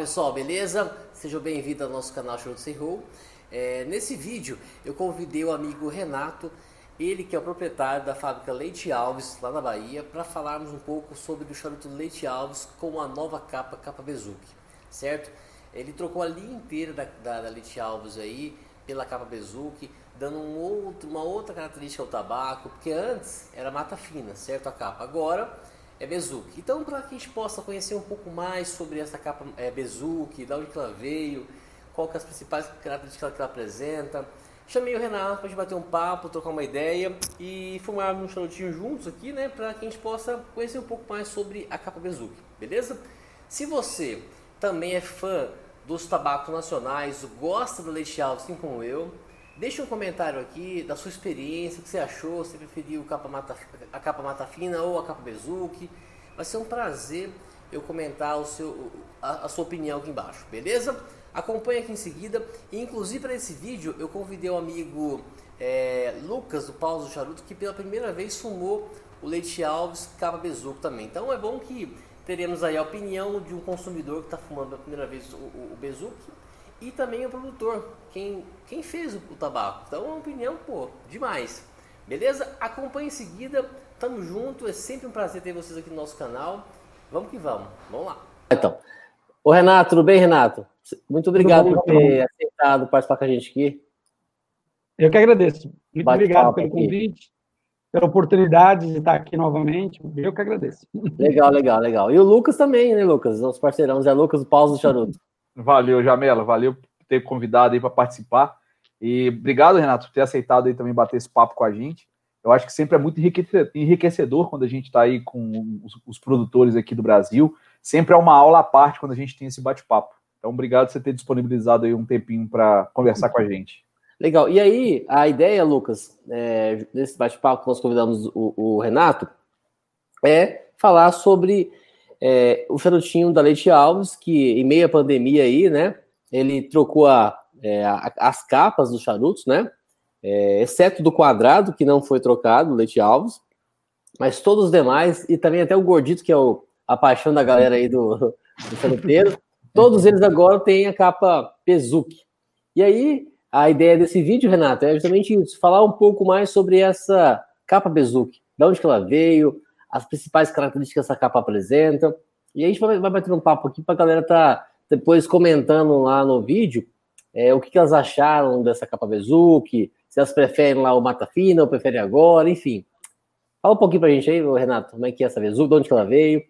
pessoal, beleza? Sejam bem-vindos ao nosso canal Show de Roll. É, nesse vídeo eu convidei o amigo Renato, ele que é o proprietário da fábrica Leite Alves, lá na Bahia, para falarmos um pouco sobre o charuto Leite Alves com a nova capa, capa Bezuque, certo? Ele trocou a linha inteira da, da, da Leite Alves aí pela capa Bezuque, dando um outro, uma outra característica ao tabaco, porque antes era mata fina, certo? A capa. Agora é Bezuque. Então, para que a gente possa conhecer um pouco mais sobre essa capa é, Bezuque, de onde ela veio, qual é as principais características que ela apresenta, chamei o Renato para a gente bater um papo, trocar uma ideia e fumar um charutinho juntos aqui, né, para que a gente possa conhecer um pouco mais sobre a capa Bezuque, beleza? Se você também é fã dos tabacos nacionais, gosta do leite alto, assim como eu, Deixe um comentário aqui da sua experiência, o que você achou, se preferiu capa mata, a capa mata fina ou a capa bezuque. Vai ser um prazer eu comentar o seu, a, a sua opinião aqui embaixo, beleza? Acompanhe aqui em seguida. E, inclusive para esse vídeo eu convidei o amigo é, Lucas do Paulo do Charuto que pela primeira vez fumou o Leite Alves capa bezuque também. Então é bom que teremos aí a opinião de um consumidor que está fumando pela primeira vez o, o, o e também o produtor, quem, quem fez o, o tabaco. Então é uma opinião, pô, demais. Beleza? Acompanhe em seguida, tamo junto, é sempre um prazer ter vocês aqui no nosso canal. Vamos que vamos, vamos lá. Então, o Renato, tudo bem, Renato? Muito obrigado por ter aceitado participar com a gente aqui. Eu que agradeço. Muito Bate obrigado pelo aqui. convite, pela oportunidade de estar aqui novamente. Eu que agradeço. Legal, legal, legal. E o Lucas também, né, Lucas? Nosso parceirão, Zé Lucas, o Paulo do Charuto. Valeu, Jamela. Valeu por ter convidado aí para participar. E obrigado, Renato, por ter aceitado aí também bater esse papo com a gente. Eu acho que sempre é muito enriquecedor quando a gente está aí com os, os, produtores aqui do Brasil. Sempre é uma aula à parte quando a gente tem esse bate-papo. Então, obrigado por você ter disponibilizado aí um tempinho para conversar com a gente. Legal. E aí, a ideia, Lucas, é, desse bate-papo que nós convidamos o, o, Renato, é falar sobre é, o charutinho da Leite Alves, que em meio à pandemia aí, né, ele trocou a, é, a, as capas dos charutos, né, é, exceto do quadrado, que não foi trocado, Leite Alves, mas todos os demais, e também até o Gordito, que é o, a paixão da galera aí do, do charuteiro, todos eles agora têm a capa Pezuki. E aí, a ideia desse vídeo, Renato, é justamente isso, falar um pouco mais sobre essa capa Bezuki, de onde que ela veio, as principais características que essa capa apresenta. E a gente vai, vai bater um papo aqui para a galera tá depois comentando lá no vídeo é, o que, que, elas acharam dessa capa Bezuki, se elas preferem lá o Mata Fina ou preferem agora, enfim. Fala um pouquinho para a gente aí, Renato, como é que é essa Bezuki, de onde que ela veio?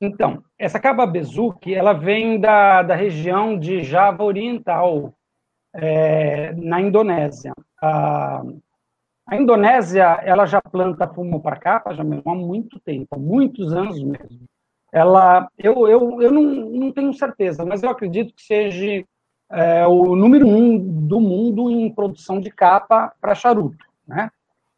Então, essa capa Bezuki, ela vem da, da região de Java Oriental, é, na Indonésia. A Indonésia, ela já planta fumo para capa já mesmo há muito tempo, há muitos anos mesmo. Ela, eu, eu, eu não, não tenho certeza, mas eu acredito que seja é, o número um do mundo em produção de capa para charuto, né?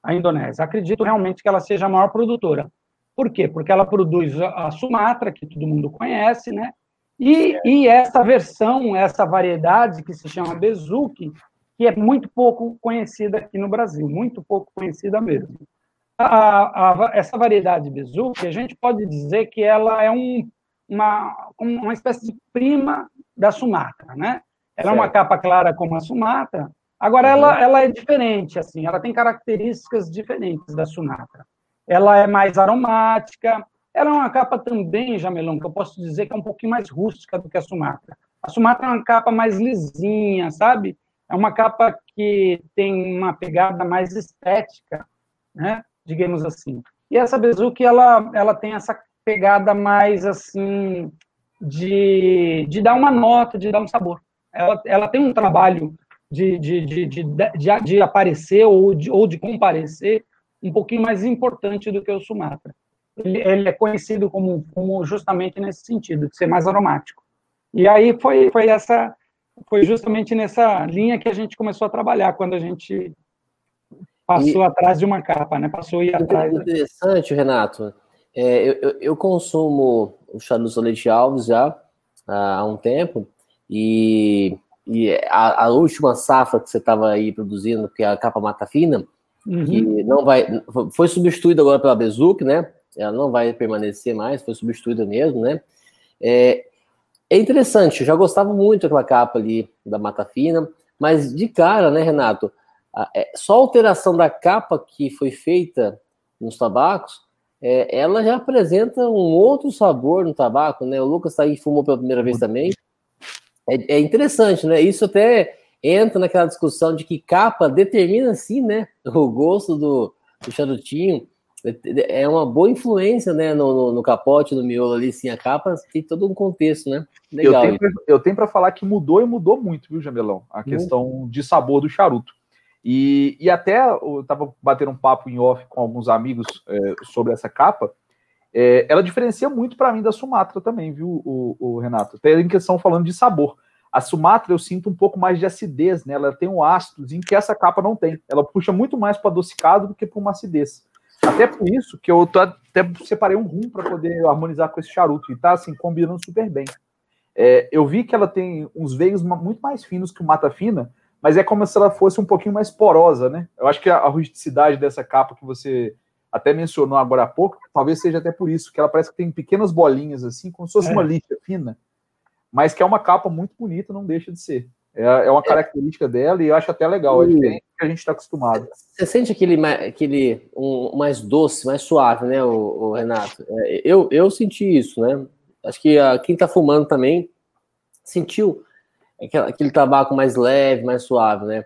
A Indonésia. Acredito realmente que ela seja a maior produtora. Por quê? Porque ela produz a Sumatra, que todo mundo conhece, né? E, e essa versão, essa variedade que se chama Bezuki, que é muito pouco conhecida aqui no Brasil, muito pouco conhecida mesmo. A, a, essa variedade Bezuque, a gente pode dizer que ela é um, uma, uma espécie de prima da Sumatra, né? Ela certo. é uma capa clara como a Sumatra, agora uhum. ela, ela é diferente, assim, ela tem características diferentes da Sumatra. Ela é mais aromática, ela é uma capa também, Jamelão, que eu posso dizer que é um pouquinho mais rústica do que a Sumatra. A Sumatra é uma capa mais lisinha, sabe? É uma capa que tem uma pegada mais estética, né? Digamos assim. E essa Bezuki, ela, ela tem essa pegada mais, assim, de, de dar uma nota, de dar um sabor. Ela, ela tem um trabalho de, de, de, de, de, de aparecer ou de, ou de comparecer um pouquinho mais importante do que o Sumatra. Ele, ele, é conhecido como, como justamente nesse sentido, de ser mais aromático. E aí foi, foi essa foi justamente nessa linha que a gente começou a trabalhar, quando a gente passou e, atrás de uma capa, né? Passou a ir atrás. Interessante, Renato. É, eu, eu, consumo o charuto Leite Alves já há um tempo, e, e a, a última safra que você estava aí produzindo, que é a capa Mata Fina, uhum. que não vai. Foi substituída agora pela Bezuque, né? Ela não vai permanecer mais, foi substituída mesmo, né? É, é interessante, eu já gostava muito daquela capa ali da Mata Fina, mas de cara, né, Renato? É, só a alteração da capa que foi feita nos tabacos, é, ela já apresenta um outro sabor no tabaco, né? O Lucas tá aí fumou pela primeira vez também. É, é, interessante, né? Isso até entra naquela discussão de que capa determina, sim, né? O gosto do, do charutinho. É uma boa influência, né? No, no, no, capote, no miolo ali, sim. A capa tem todo um contexto, né? Legal. Eu tenho para falar que mudou e mudou muito, viu, Jamelão? A questão de sabor do charuto. E, e até eu estava batendo um papo em off com alguns amigos é, sobre essa capa. É, ela diferencia muito para mim da Sumatra também, viu, o, o, Renato? Até em questão falando de sabor. A Sumatra eu sinto um pouco mais de acidez, né? Ela tem um ácido que essa capa não tem. Ela puxa muito mais para adocicado do que para uma acidez. Até por isso que eu tô, até separei um rum para poder harmonizar com esse charuto e tá assim combinando super bem. É, eu vi que ela tem uns veios muito mais finos que o Mata Fina, mas é como se ela fosse um pouquinho mais porosa, né? Eu acho que a, rusticidade dessa capa que você até mencionou agora há pouco, talvez seja até por isso, que ela parece que tem pequenas bolinhas assim, como se fosse é. uma lixa fina, mas que é uma capa muito bonita, não deixa de ser. É, é uma é. característica dela e eu acho até legal, é diferente do que a gente está acostumado. Você sente aquele, aquele um, mais doce, mais suave, né, o, o Renato? É, eu, eu senti isso, né? Acho que a, quem está fumando também sentiu aquele, aquele tabaco mais leve, mais suave, né?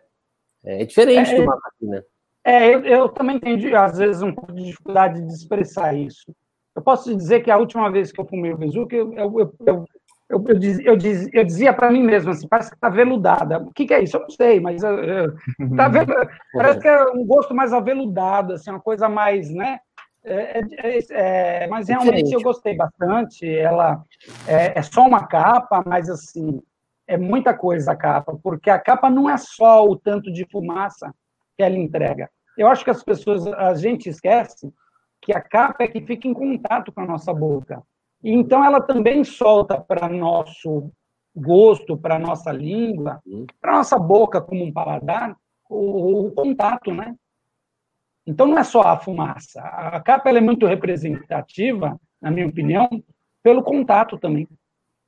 É, diferente é, do né? É, eu, eu, também entendi, às vezes, um pouco de dificuldade de expressar isso. Eu posso dizer que a última vez que eu fumei o Bezuque, eu, eu, eu, eu, eu, diz, eu, diz, eu dizia para mim mesmo assim, parece que está veludada. O que, que, é isso? Eu não sei, mas tá vendo, parece que é um gosto mais aveludado, assim, uma coisa mais, né? É, é, é, mas realmente eu gostei bastante. Ela é, é, só uma capa, mas assim é muita coisa a capa, porque a capa não é só o tanto de fumaça que ela entrega. Eu acho que as pessoas, a gente esquece que a capa é que fica em contato com a nossa boca. E então ela também solta para nosso gosto, para nossa língua, para nossa boca como um paladar, o, o, contato, né? Então não é só a fumaça. A capa é muito representativa, na minha opinião, pelo contato também.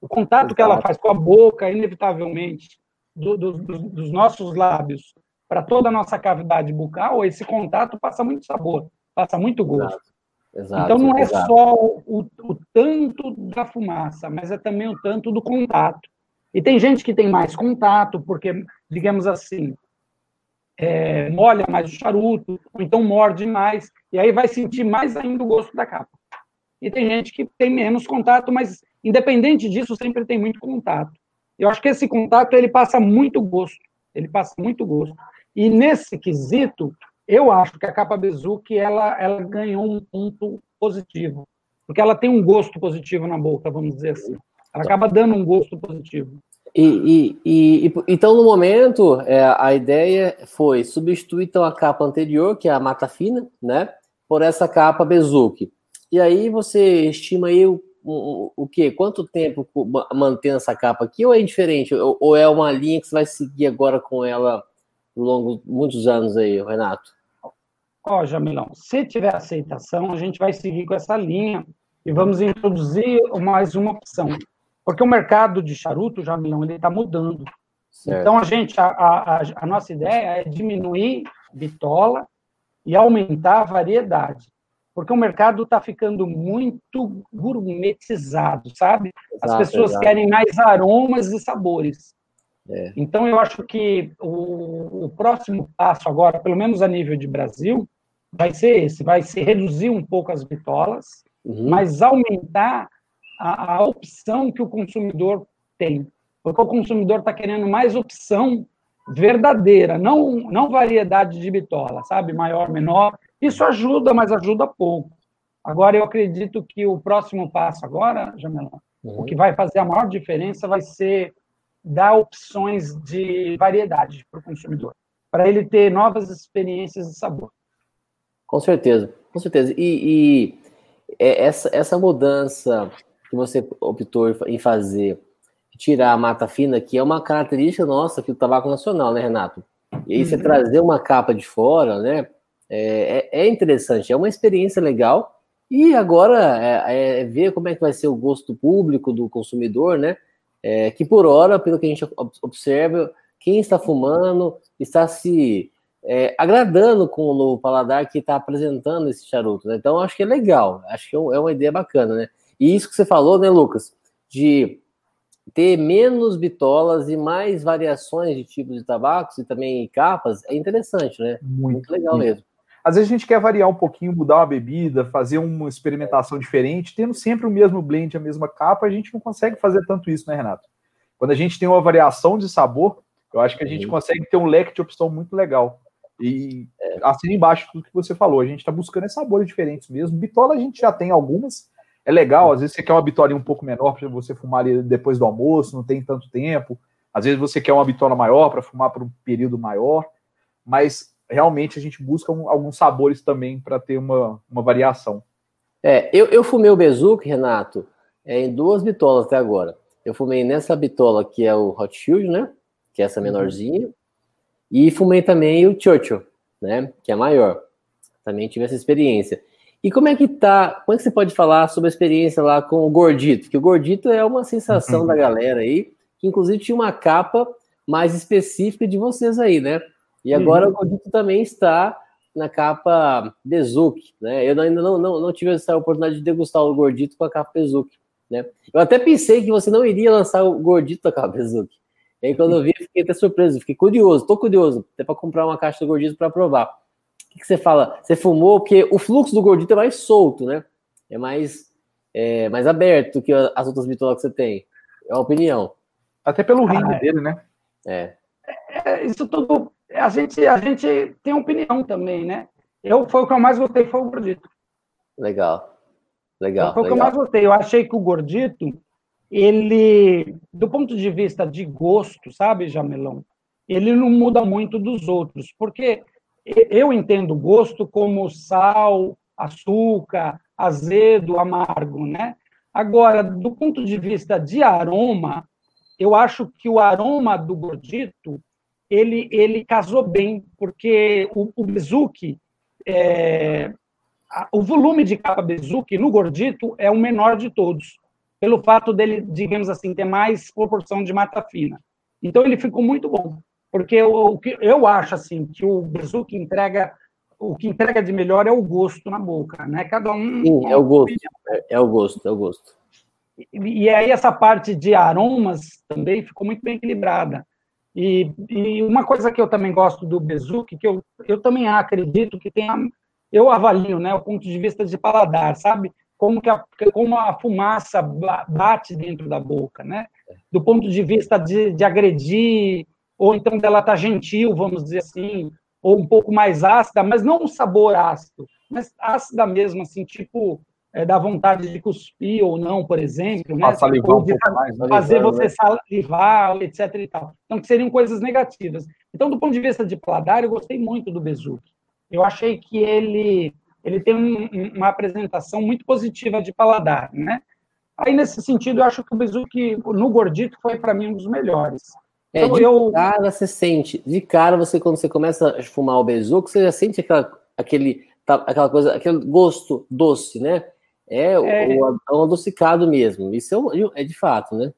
O contato Exato. que ela faz com a boca, inevitavelmente, do, do, do, dos nossos lábios para toda a nossa cavidade bucal, esse contato passa muito sabor, passa muito gosto. Exato. Exato, então não é exato. só o, o, tanto da fumaça, mas é também o tanto do contato. E tem gente que tem mais contato, porque, digamos assim, é, molha mais o charuto, ou então morde mais, e aí vai sentir mais ainda o gosto da capa. E tem gente que tem menos contato, mas Independente disso, sempre tem muito contato. Eu acho que esse contato ele passa muito gosto. Ele passa muito gosto. E nesse quesito, eu acho que a capa Bezuki ela, ela ganhou um ponto positivo, porque ela tem um gosto positivo na boca, vamos dizer assim. Ela acaba dando um gosto positivo. E, e, e, então, no momento, é, a ideia foi substituir então, a capa anterior, que é a Mata Fina, né, por essa capa Bezuki. E aí você estima aí o o, o quê? Quanto tempo mantendo essa capa aqui ou é diferente? Ou, ou, é uma linha que você vai seguir agora com ela ao longo de muitos anos aí, Renato? Ó, oh, Jamilão, se tiver aceitação, a gente vai seguir com essa linha e vamos introduzir mais uma opção. Porque o mercado de charuto, Jamilão, ele está mudando. Certo. Então, a gente, a, a, a nossa ideia é diminuir bitola e aumentar a variedade porque o mercado está ficando muito gourmetizado, sabe? As pessoas exato. querem mais aromas e sabores. É. Então, eu acho que o, o, próximo passo agora, pelo menos a nível de Brasil, vai ser esse: vai ser reduzir um pouco as bitolas, uhum. mas aumentar a, a opção que o consumidor tem. Porque o consumidor está querendo mais opção verdadeira, não, não variedade de bitola, sabe? Maior, menor. Isso ajuda, mas ajuda pouco. Agora, eu acredito que o próximo passo agora, Jamelão, uhum. o que vai fazer a maior diferença vai ser dar opções de variedade para o consumidor, para ele ter novas experiências de sabor. Com certeza, com certeza. E, e é, essa, essa mudança que você optou em fazer, tirar a mata fina, que é uma característica nossa aqui do tabaco nacional, né, Renato? E aí você uhum. trazer uma capa de fora, né? É, é, é, interessante, é uma experiência legal. E agora é, é, ver como é que vai ser o gosto do público, do consumidor, né? é, que por hora, pelo que a gente observa, quem está fumando está se é, agradando com o novo paladar que está apresentando esse charuto. Né? Então, acho que é legal, acho que é, é uma ideia bacana, né? E isso que você falou, né, Lucas, de ter menos bitolas e mais variações de tipos de tabacos e também capas é interessante, né? Muito, Muito legal mesmo. Às vezes a gente quer variar um pouquinho, mudar uma bebida, fazer uma experimentação diferente, tendo sempre o mesmo blend, a mesma capa, a gente não consegue fazer tanto isso, né, Renato? Quando a gente tem uma variação de sabor, eu acho que a gente uhum. consegue ter um leque de opção muito legal. E assim embaixo tudo que você falou, a gente está buscando sabores diferentes mesmo. Bitola a gente já tem algumas, é legal. Às vezes você quer uma bitola um pouco menor para você fumar ali depois do almoço, não tem tanto tempo. Às vezes você quer uma bitola maior para fumar por um período maior, mas realmente a gente busca um, alguns sabores também para ter uma, uma variação. É, eu, eu fumei o Bezuque, Renato, é, em duas bitolas até agora. Eu fumei nessa bitola que é o Hot Shield, né? Que é essa uhum. E fumei também o Churchill, né? Que é maior. Também tive essa experiência. E como é que tá? Como é que você pode falar sobre a experiência lá com o Gordito? Que o Gordito é uma sensação uhum. da galera aí, que inclusive tinha uma capa mais específica de vocês aí, né? E agora uhum. o Gordito também está na capa Bezuki, né? Eu ainda não, não, não tive essa oportunidade de degustar o Gordito com a capa Bezuki, né? Eu até pensei que você não iria lançar o Gordito com a capa Bezuki. E aí, quando eu vi, fiquei até surpreso, fiquei curioso, tô curioso, até para comprar uma caixa do gordito para provar. O que, que, você fala? Você fumou, porque o fluxo do gordito é mais solto, né? É mais, é, mais aberto que as outras bitolas que você tem. É uma opinião. Até pelo rim ah, é. dele, né? É. é. Isso tudo, a gente, a gente tem opinião também, né? Eu, foi o que eu mais gostei, foi o gordito. Legal. Legal. Foi o que eu mais gostei. Eu achei que o gordito ele, do ponto de vista de gosto, sabe, Jamelão, ele não muda muito dos outros, porque eu entendo gosto como sal, açúcar, azedo, amargo, né? Agora, do ponto de vista de aroma, eu acho que o aroma do gordito ele, ele casou bem, porque o, o Bezuki, é, o volume de capa Bezuki no gordito é o menor de todos pelo fato dele, digamos assim, ter mais proporção de mata fina. Então ele ficou muito bom, porque eu, eu acho assim que o Bezuki entrega o que entrega de melhor é o gosto na boca, né? Cada um Sim, é o gosto, é, é, o gosto, é o gosto. E, e aí essa parte de aromas também ficou muito bem equilibrada. E, e uma coisa que eu também gosto do Bezuki, que eu, eu também acredito que tem, eu avalio, né, o ponto de vista de paladar, sabe? Como, que a, como a fumaça bate dentro da boca, né? Do ponto de vista de, de agredir, ou então dela estar tá gentil, vamos dizer assim, ou um pouco mais ácida, mas não um sabor ácido, mas ácida mesmo, assim, tipo, é, dá vontade de cuspir ou não, por exemplo, né? Salivar um pouco mais, né? fazer você salivar, etc. E tal. Então, que seriam coisas negativas. Então, do ponto de vista de paladar, eu gostei muito do Bezuki. Eu achei que ele ele tem um, uma apresentação muito positiva de paladar, né? Aí, nesse sentido, eu acho que o Bezuki, no gordito, foi para mim um dos melhores. É, então, de eu... cara você sente, de cara você, quando você começa a fumar o Bezuki, você já sente aquela, aquele, tá, aquela coisa, aquele gosto doce, né? É, é... O, o adocicado mesmo, isso é, é de fato, né?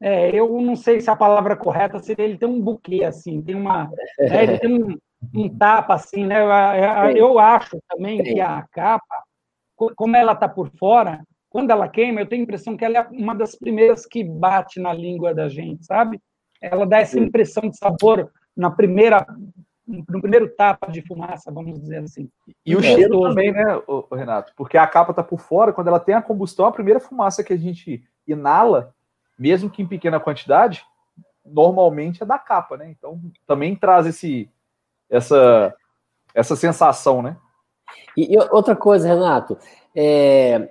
É, eu não sei se a palavra correta seria ele tem um buquê, assim, tem uma. É, ele tem um, um tapa assim, né? Eu acho também que a capa, como ela está por fora, quando ela queima, eu tenho a impressão que ela é uma das primeiras que bate na língua da gente, sabe? Ela dá essa impressão de sabor na primeira no primeiro tapa de fumaça, vamos dizer assim. E o é. cheiro também, né, Renato? Porque a capa está por fora, quando ela tem a combustão, a primeira fumaça que a gente inala, mesmo que em pequena quantidade, normalmente é da capa, né? Então também traz esse essa, essa sensação, né? E, e outra coisa, Renato, é,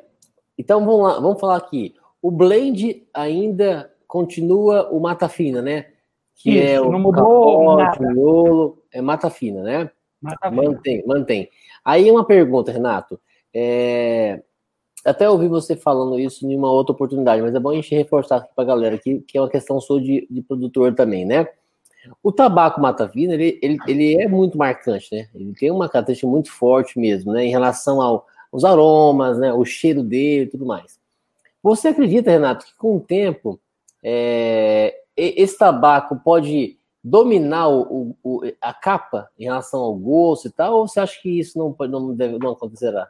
então vamos lá, vamos falar aqui. O blend ainda continua o mata fina, né? Que Isso, é o não mudou capote, nada. miolo, é mata fina, né? Mata mantém, fina. mantém. Aí uma pergunta, Renato. É, até ouvi você falando isso em uma outra oportunidade, mas é bom a gente reforçar aqui para a galera que, que é uma questão sua de, de produtor também, né? O tabaco mata-vida, ele, ele, ele, é muito marcante, né? Ele tem uma característica muito forte mesmo, né? Em relação ao, aos aromas, né? O cheiro dele e tudo mais. Você acredita, Renato, que com o tempo é, esse tabaco pode dominar o, o, a capa em relação ao gosto e tal, ou você acha que isso não, não, deve, não acontecerá?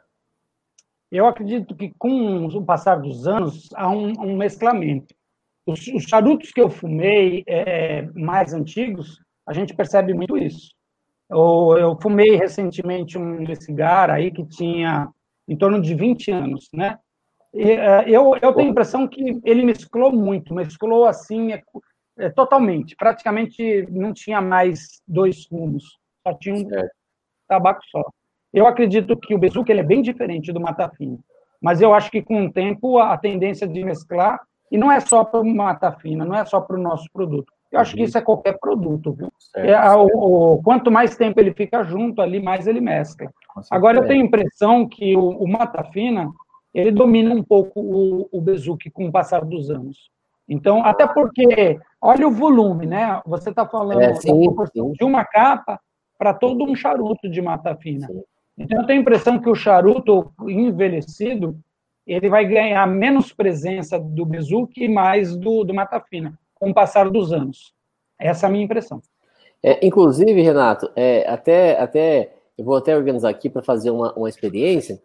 Eu acredito que com o passar dos anos há um, um mesclamento. Os, os, charutos que eu fumei é, mais antigos, a gente percebe muito isso. Eu, eu fumei recentemente um cigarro aí que tinha em torno de 20 anos, né? E, é, eu, eu tenho a impressão que ele mesclou muito, mesclou assim, é, é, totalmente. Praticamente não tinha mais dois fumos, só tinha um tabaco só. Eu acredito que o Bezuque ele é bem diferente do Mata Fina, mas eu acho que com o tempo a tendência de mesclar, e não é só para o Mata Fina, não é só para o nosso produto. Eu acho que isso é qualquer produto, viu? Certo, é, certo. O, o, quanto mais tempo ele fica junto ali, mais ele mescla. Agora, eu tenho a impressão que o, o Mata Fina, ele domina um pouco o, o Bezuque com o passar dos anos. Então, até porque, olha o volume, né? Você está falando é, sim, sim. de uma capa para todo um charuto de mata fina. Sim. Então, eu tenho a impressão que o charuto envelhecido, ele vai ganhar menos presença do Bezuque e mais do, do mata fina, com o passar dos anos. Essa é a minha impressão. É, inclusive, Renato, é, até, até eu vou até organizar aqui para fazer uma, uma experiência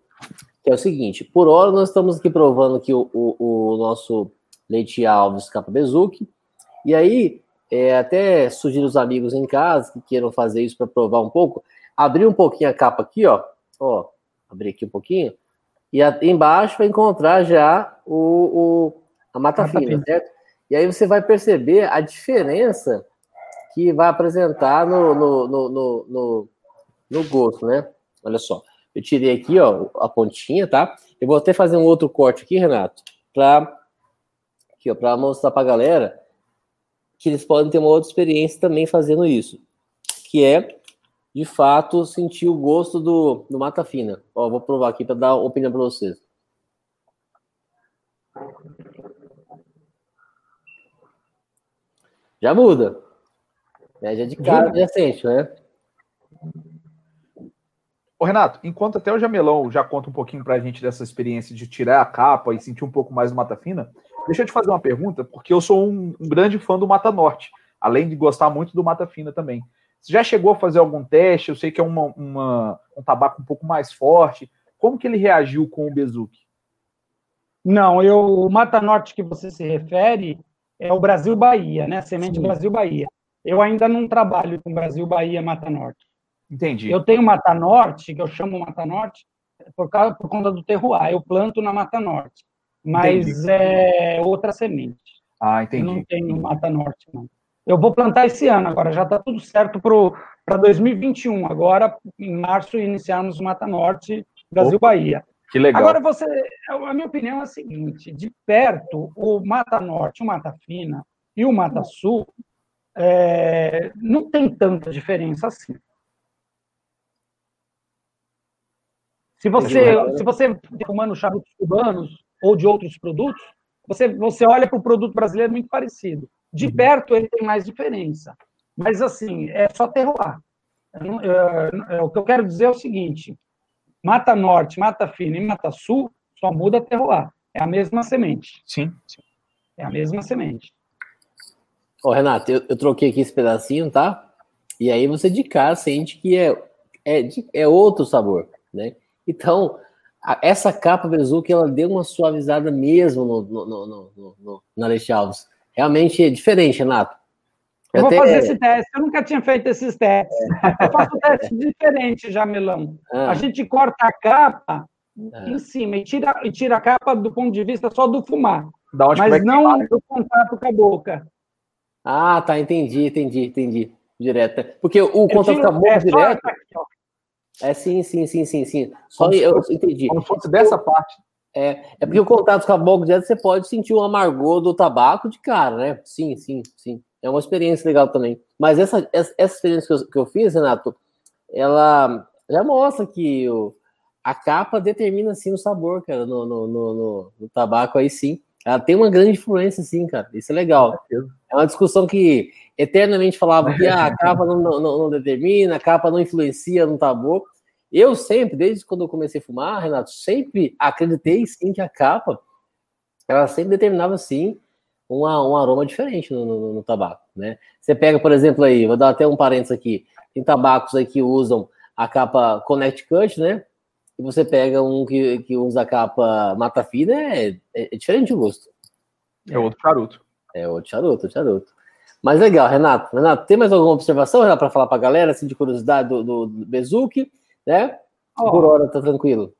que é o seguinte: por hora nós estamos aqui provando que o, o, o nosso Leite Alves Capa Bezuki, e aí é, até sugiro os amigos em casa que queiram fazer isso para provar um pouco, abrir um pouquinho a capa aqui, ó, ó, abrir aqui um pouquinho, e a, embaixo vai encontrar já o, o a mata ah, fina, certo? E aí você vai perceber a diferença que vai apresentar no, no, no, no, no, no gosto, né? Olha só. Eu tirei aqui, ó, a pontinha, tá? Eu vou até fazer um outro corte aqui, Renato, para aqui, ó, para mostrar para a galera que eles podem ter uma outra experiência também fazendo isso, que é de fato sentir o gosto do, do mata fina. Ó, vou provar aqui para dar opinião para vocês. Já muda. É, já de cara já sente, né? Ô, Renato, enquanto até o Jamelão já conta um pouquinho para a gente dessa experiência de tirar a capa e sentir um pouco mais do Mata Fina, deixa eu te fazer uma pergunta, porque eu sou um, um grande fã do Mata Norte, além de gostar muito do Mata Fina também. Já chegou a fazer algum teste? Eu sei que é uma, uma, um tabaco um pouco mais forte. Como que ele reagiu com o Bezuque? Não, eu, o Mata Norte que você se refere é o Brasil Bahia, né? Semente Sim. Brasil Bahia. Eu ainda não trabalho com Brasil Bahia Mata Norte. Entendi. Eu tenho Mata Norte, que eu chamo Mata Norte, por, causa, por conta do terroir. Eu planto na Mata Norte, mas entendi. é outra semente. Ah, entendi. Eu não tenho Mata Norte, não. Eu vou plantar esse ano agora, já está tudo certo para 2021. Agora, em março, iniciarmos o Mata Norte, Brasil-Bahia. Que legal. Agora, você, a minha opinião é a seguinte: de perto, o Mata Norte, o Mata Fina e o Mata Sul é, não tem tanta diferença assim. Se você, se você fumando charutos cubanos ou de outros produtos, você, você olha para o produto brasileiro muito parecido. De uhum. perto ele tem mais diferença. Mas assim, é só terroir. É, o que eu quero dizer é o seguinte: Mata Norte, Mata Fina e Mata Sul só muda terroir. É a mesma semente. Sim. É a mesma semente. Ô, Renato, eu, eu troquei aqui esse pedacinho, tá? E aí você de cara sente que é, é, é outro sabor, né? Então, a, essa capa Bezuki, ela deu uma suavizada mesmo no, no, no, no, na Leste Alves. Realmente é diferente, Renato. Eu, eu vou até... fazer esse teste. Eu nunca tinha feito esses testes. É. Eu faço um teste diferente, Jamelão. Ah. A gente corta a capa ah. em cima e tira, e tira a capa do ponto de vista só do fumar. mas não do contato com a boca. Ah, tá, entendi, entendi, entendi. Direto. Porque o eu contato com a boca é, direto. Aqui, é sim, sim, sim, sim, sim. Só como eu fosse, entendi. Como se fosse dessa parte. É, é porque o contato com a boca direto você pode sentir o amargor do tabaco de cara, né? Sim, sim, sim. É uma experiência legal também. Mas essa, essa, essa experiência que eu, que eu, fiz, Renato, ela já mostra que o, a capa determina, sim, o sabor, cara, no, no, no, no tabaco aí, sim. Ela tem uma grande influência, sim, cara. Isso é legal. É uma discussão que eternamente falava que ah, a capa não, não, não, determina, a capa não influencia no sabor. Eu sempre, desde quando eu comecei a fumar, Renato, sempre acreditei sim que a capa ela sempre determinava sim um, um aroma diferente no, no, no, tabaco, né? Você pega, por exemplo, aí, vou dar até um parênteses aqui, tem tabacos aí que usam a capa Connect Cut, né? E você pega um que, que usa a capa Mata Fina, é, é, é diferente o gosto. É outro charuto. É outro charuto, charuto. Mas legal, Renato. Renato, tem mais alguma observação, Renato, para falar para a galera, assim, de curiosidade do, do, do Bezuki, né? Oh. Por hora, tá tranquilo.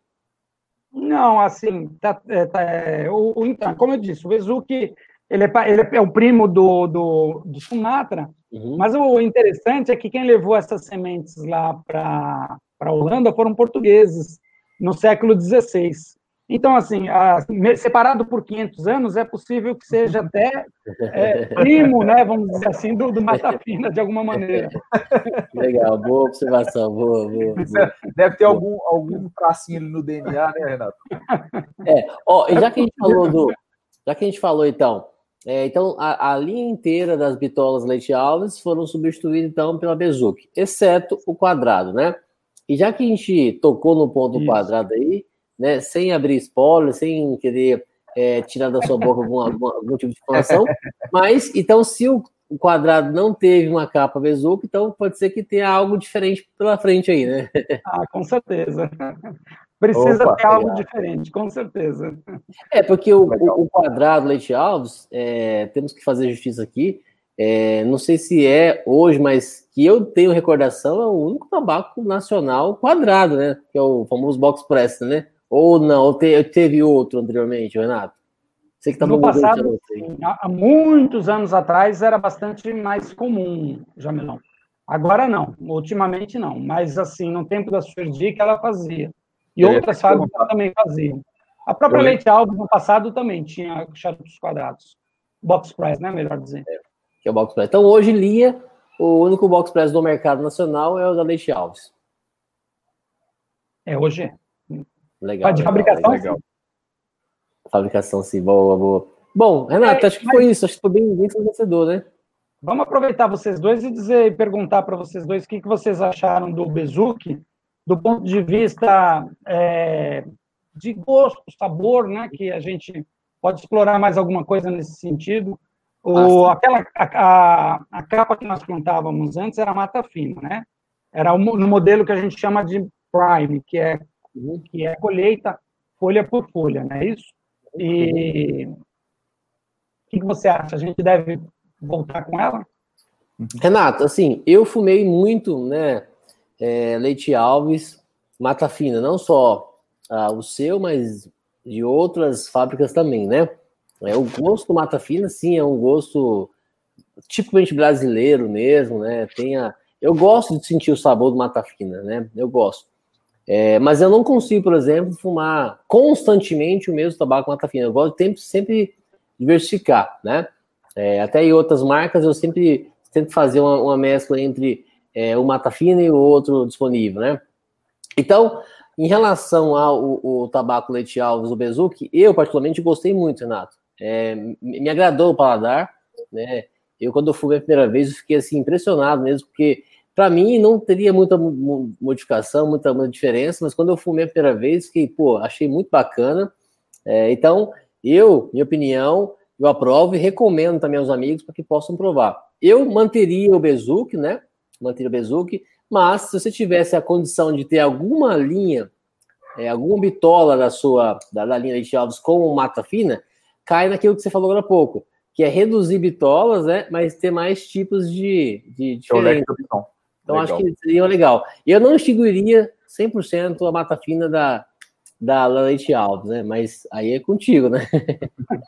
Não, assim, tá, é, tá, é, o, o, então, como eu disse, o Bezuki ele é, ele é o primo do, do, do Sumatra, uhum. mas o interessante é que quem levou essas sementes lá para a Holanda foram portugueses, no século XVI. Então, assim, a, separado por 500 anos, é possível que seja até é, primo, né, vamos dizer assim, do, do Mata Fina, de alguma maneira. Legal, boa observação, boa, boa, boa. Deve ter algum, algum tracinho no DNA, né, Renato? É, ó, já que a gente falou do... Já que a gente falou, então, é, então, a, a, linha inteira das bitolas Leite Alves foram substituídas, então, pela Bezuque, exceto o quadrado, né? E já que a gente tocou no ponto Isso. quadrado aí, né, sem abrir spoiler, sem querer é, tirar da sua boca algum, algum, algum, tipo de informação, mas, então, se o, o quadrado não teve uma capa Bezuque, então pode ser que tenha algo diferente pela frente aí, né? Ah, com certeza. Precisa Opa, ter algo diferente, com certeza. É, porque o, o, o quadrado Leite Alves, é, temos que fazer justiça aqui. É, não sei se é hoje, mas que eu tenho recordação, é o único tabaco nacional quadrado, né? Que é o famoso box press, né? Ou não, ou te, teve outro anteriormente, Renato? Sei que tá no passado, há muitos anos atrás, era bastante mais comum, Jamilão. Agora não, ultimamente não. Mas assim, no tempo da Surdic ela fazia. E é, outras fábricas também faziam. A própria Leite Alves, no passado, também tinha charutos quadrados. Box press, né? Melhor dizer. É, que é o box press. Então, hoje, linha, o único box press do mercado nacional é o da Leite Alves. É, hoje é. Legal. De legal, fabricação? Legal. Fabricação, sim. Boa, boa. Bom, Renato, é, acho que mas... foi isso. Acho que foi bem, bem vencedor, né? Vamos aproveitar vocês dois e dizer, perguntar para vocês dois o que, que vocês acharam do Bezuki do ponto de vista é, de gosto, sabor, né, que a gente pode explorar mais alguma coisa nesse sentido. O, ah, aquela, a, a, capa que nós plantávamos antes era mata fina, né? Era um, no modelo que a gente chama de prime, que é, que é colheita folha por folha, não é isso? E o que, que você acha? A gente deve voltar com ela? Renato, assim, eu fumei muito, né? é, Leite Alves, Mata Fina, não só ah, o seu, mas de outras fábricas também, né? É, o gosto do Mata Fina, sim, é um gosto tipicamente brasileiro mesmo, né? Tem a, eu gosto de sentir o sabor do Mata Fina, né? Eu gosto. É, mas eu não consigo, por exemplo, fumar constantemente o mesmo tabaco Mata Fina. Eu gosto de sempre diversificar, né? É, até em outras marcas eu sempre tento fazer uma, uma mescla entre é, o Mata Fina e o outro disponível, né? Então, em relação ao o tabaco Leite Alves, o Bezuki, eu particularmente gostei muito, Renato. É, me agradou o paladar, né? Eu, quando eu fui a primeira vez, eu fiquei assim, impressionado mesmo, porque para mim não teria muita modificação, muita, muita, diferença, mas quando eu fumei a primeira vez, fiquei, pô, achei muito bacana. É, então, eu, minha opinião, eu aprovo e recomendo também aos amigos para que possam provar. Eu manteria o Bezuki, né? manter o Bezuki, mas se você tivesse a condição de ter alguma linha, é, alguma bitola da sua da, da linha de Alves com mata fina, cai naquilo que você falou agora há pouco, que é reduzir bitolas, né, mas ter mais tipos de, de diferentes. Então legal. acho que seria legal. Eu não extinguiria 100% a mata fina da, da Leite Alves, né? Mas aí é contigo, né?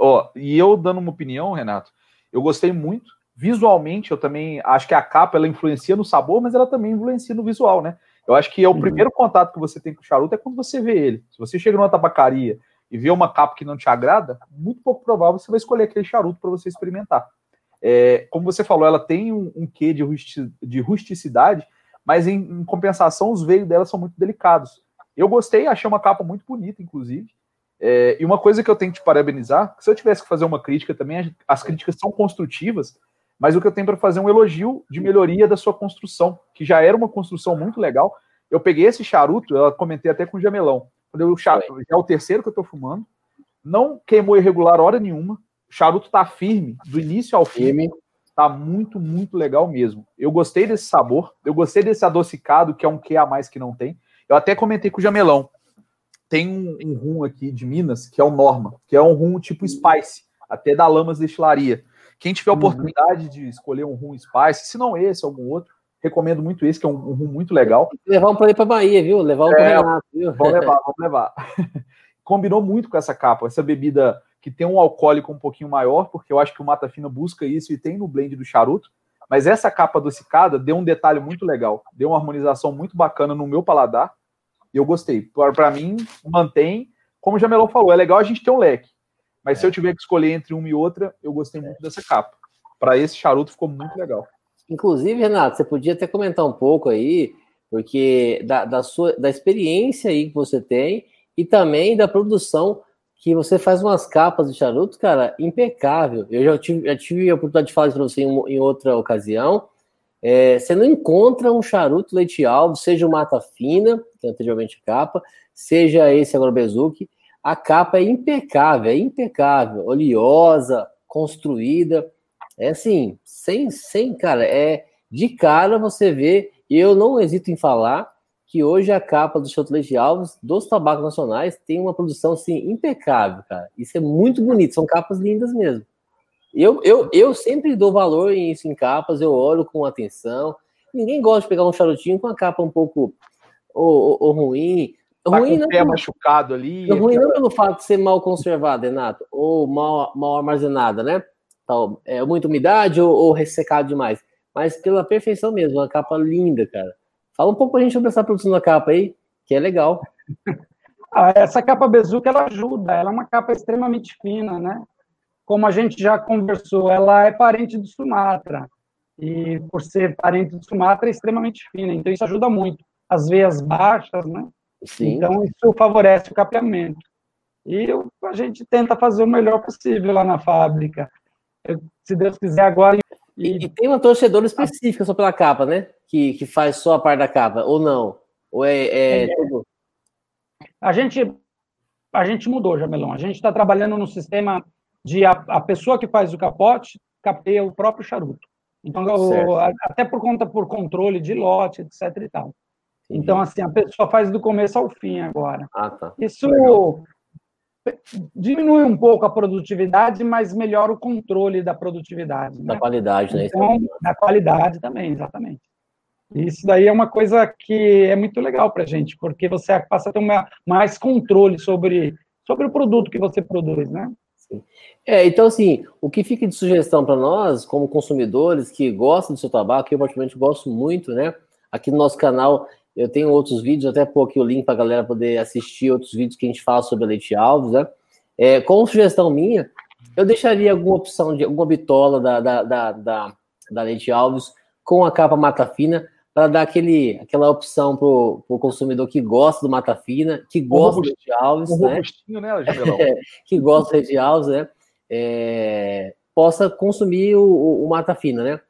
Oh, e eu dando uma opinião, Renato, eu gostei muito Visualmente, eu também acho que a capa ela influencia no sabor, mas ela também influencia no visual, né? Eu acho que é o uhum. primeiro contato que você tem com o charuto é quando você vê ele. Se você chega numa tabacaria e vê uma capa que não te agrada, muito pouco provável você vai escolher aquele charuto para você experimentar. É, como você falou, ela tem um, um quê de, rusti de rusticidade, mas em, em, compensação os veios dela são muito delicados. Eu gostei, achei uma capa muito bonita, inclusive. É, e uma coisa que eu tenho que te parabenizar, se eu tivesse que fazer uma crítica também, as críticas são construtivas, mas o que eu tenho para fazer é um elogio de melhoria da sua construção, que já era uma construção muito legal. Eu peguei esse charuto, eu comentei até com o Jamelão. Eu, já é o terceiro que eu estou fumando. Não queimou irregular hora nenhuma. O charuto tá firme, do início ao fim. Tá muito, muito legal mesmo. Eu gostei desse sabor, eu gostei desse adocicado, que é um que a mais que não tem. Eu até comentei com o Jamelão. Tem um, um rum aqui de Minas, que é o Norma, que é um rum tipo Spice, até da Lamas Destilaria. Quem tiver a uhum. oportunidade de escolher um rum Spice, se não esse, algum outro, recomendo muito esse, que é um, um rum muito legal. Levar um para ir para Bahia, viu? Levar um é, para Renato, viu? Vamos levar, vamos levar. Combinou muito com essa capa, essa bebida que tem um alcoólico um pouquinho maior, porque eu acho que o Mata Fina busca isso e tem no blend do charuto. Mas essa capa adocicada deu um detalhe muito legal, deu uma harmonização muito bacana no meu paladar e eu gostei. Para mim, mantém, como o Jamelão falou, é legal a gente ter um leque. Mas é. se eu tiver que escolher entre uma e outra, eu gostei muito dessa capa. Para esse charuto ficou muito legal. Inclusive, Renato, você podia até comentar um pouco aí, porque da, da sua da experiência aí que você tem e também da produção que você faz umas capas de charuto, cara, impecável. Eu já tive, já tive a oportunidade de falar isso para você em, em, outra ocasião. É, você não encontra um charuto leite alvo, seja o Mata Fina, que é anteriormente capa, seja esse Agrobezuki, a capa é impecável, é impecável, oleosa, construída, é assim, sem, sem, cara, é de cara você vê, e eu não hesito em falar, que hoje a capa do Chocolate Alves, dos tabacos nacionais, tem uma produção assim impecável, cara. Isso é muito bonito, são capas lindas mesmo. Eu, eu, eu sempre dou valor em isso em capas, eu olho com atenção. Ninguém gosta de pegar um charutinho com a capa um pouco ou, ou, ou ruim. Tá ruim com não pé pelo, machucado ali. Ruim aquela... não pelo fato de ser mal conservado, Renato, ou mal, mal armazenada, né? Tal, é, muita umidade ou, ou ressecado demais. Mas pela perfeição mesmo, uma capa linda, cara. Fala um pouco pra gente sobre essa produção da capa aí, que é legal. Ah, essa capa Bezuca, ela ajuda, ela é uma capa extremamente fina, né? Como a gente já conversou, ela é parente do Sumatra. E por ser parente do Sumatra, é extremamente fina. Então, isso ajuda muito. As veias baixas, né? Sim. Então, isso favorece o capeamento. E eu, a gente tenta fazer o melhor possível lá na fábrica. Eu, se Deus quiser, agora. E, e, tem uma torcedora específica só pela capa, né? Que, que faz só a parte da capa, ou não? Ou é, é, é tudo? A gente, a gente mudou, Jamelão. A gente está trabalhando no sistema de a, a, pessoa que faz o capote capeia o próprio charuto. Então, o, até por conta por controle de lote, etc. e tal. Então, assim, a pessoa faz do começo ao fim agora. Ah, tá. Isso Legal. diminui um pouco a produtividade, mas melhora o controle da produtividade. Da né? qualidade, né? Então, da qualidade também, exatamente. Isso daí é uma coisa que é muito legal para a gente, porque você passa a ter uma, mais controle sobre, sobre o produto que você produz, né? Sim. É, então, assim, o que fica de sugestão para nós, como consumidores que gostam do seu tabaco, eu particularmente gosto muito, né? Aqui no nosso canal eu tenho outros vídeos, até pôr aqui o link para a galera poder assistir outros vídeos que a gente fala sobre leite alves, né? É, como sugestão minha, eu deixaria alguma opção de alguma bitola da, da, da, da, da leite alves com a capa mata fina para dar aquele, aquela opção para o consumidor que gosta do mata fina, que gosta do leite alves, um né? né que gosta do alves, né? É, possa consumir o, o, o mata fina, né?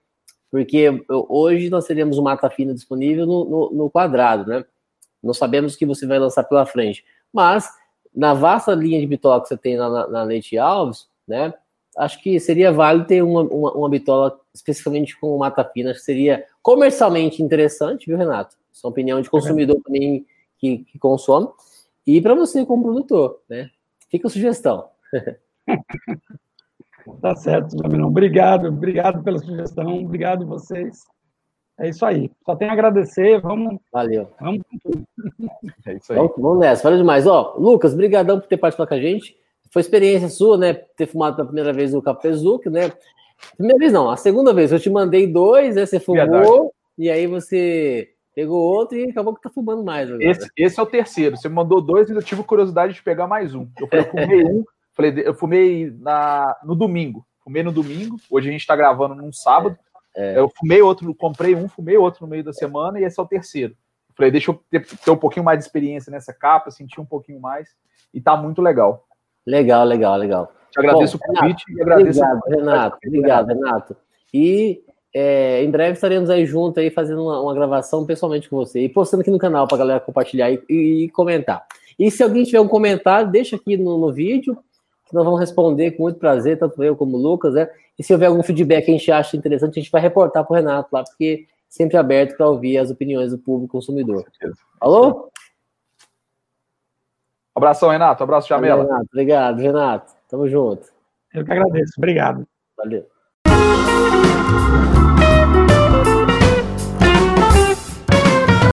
Porque hoje nós teremos o mata fina disponível no, no, no, quadrado, né? Não sabemos o que você vai lançar pela frente. Mas, na vasta linha de bitola que você tem na, na, na Leite Alves, né? Acho que seria válido ter uma, uma, uma bitola especificamente com mata fina. Acho que seria comercialmente interessante, viu, Renato? Isso é uma opinião de consumidor também que, que consome. E para você como produtor, né? Fica a sugestão. Tá certo, Jaminão. Obrigado, obrigado pela sugestão, obrigado vocês. É isso aí. Só tenho a agradecer. Vamos. Valeu. Vamos É isso aí. Vamos, vamos nessa. Valeu demais. Ó, Lucas, brigadão por ter participado com a gente. Foi experiência sua, né? Ter fumado pela primeira vez o Capezuc, né? Primeira vez não, a segunda vez. Eu te mandei dois, né? Você fumou, Verdade. e aí você pegou outro e acabou que tá fumando mais. Esse, esse, é o terceiro. Você mandou dois e eu tive curiosidade de pegar mais um. Eu, eu fumei um Falei, eu fumei na, no domingo. Fumei no domingo. Hoje a gente está gravando num sábado. É. Eu fumei outro, comprei um, fumei outro no meio da semana e esse é o terceiro. Falei, deixa eu ter, ter um pouquinho mais de experiência nessa capa, sentir um pouquinho mais. E tá muito legal. Legal, legal, legal. Te agradeço Bom, o convite Renato, e agradeço. Obrigado, a... Renato. Obrigado, Renato. E é, em breve estaremos aí junto aí fazendo uma, uma, gravação pessoalmente com você e postando aqui no canal para galera compartilhar e, e, e, comentar. E se alguém tiver um comentário, deixa aqui no, no, vídeo que nós vamos responder com muito prazer, tanto eu como o Lucas, né? E se houver algum feedback que a gente acha interessante, a gente vai reportar para o Renato lá, porque sempre aberto para ouvir as opiniões do público consumidor. Alô? Abração, Renato. Abraço, Jamela. Renato. Obrigado, Renato. Tamo junto. Eu que agradeço. Obrigado. Valeu.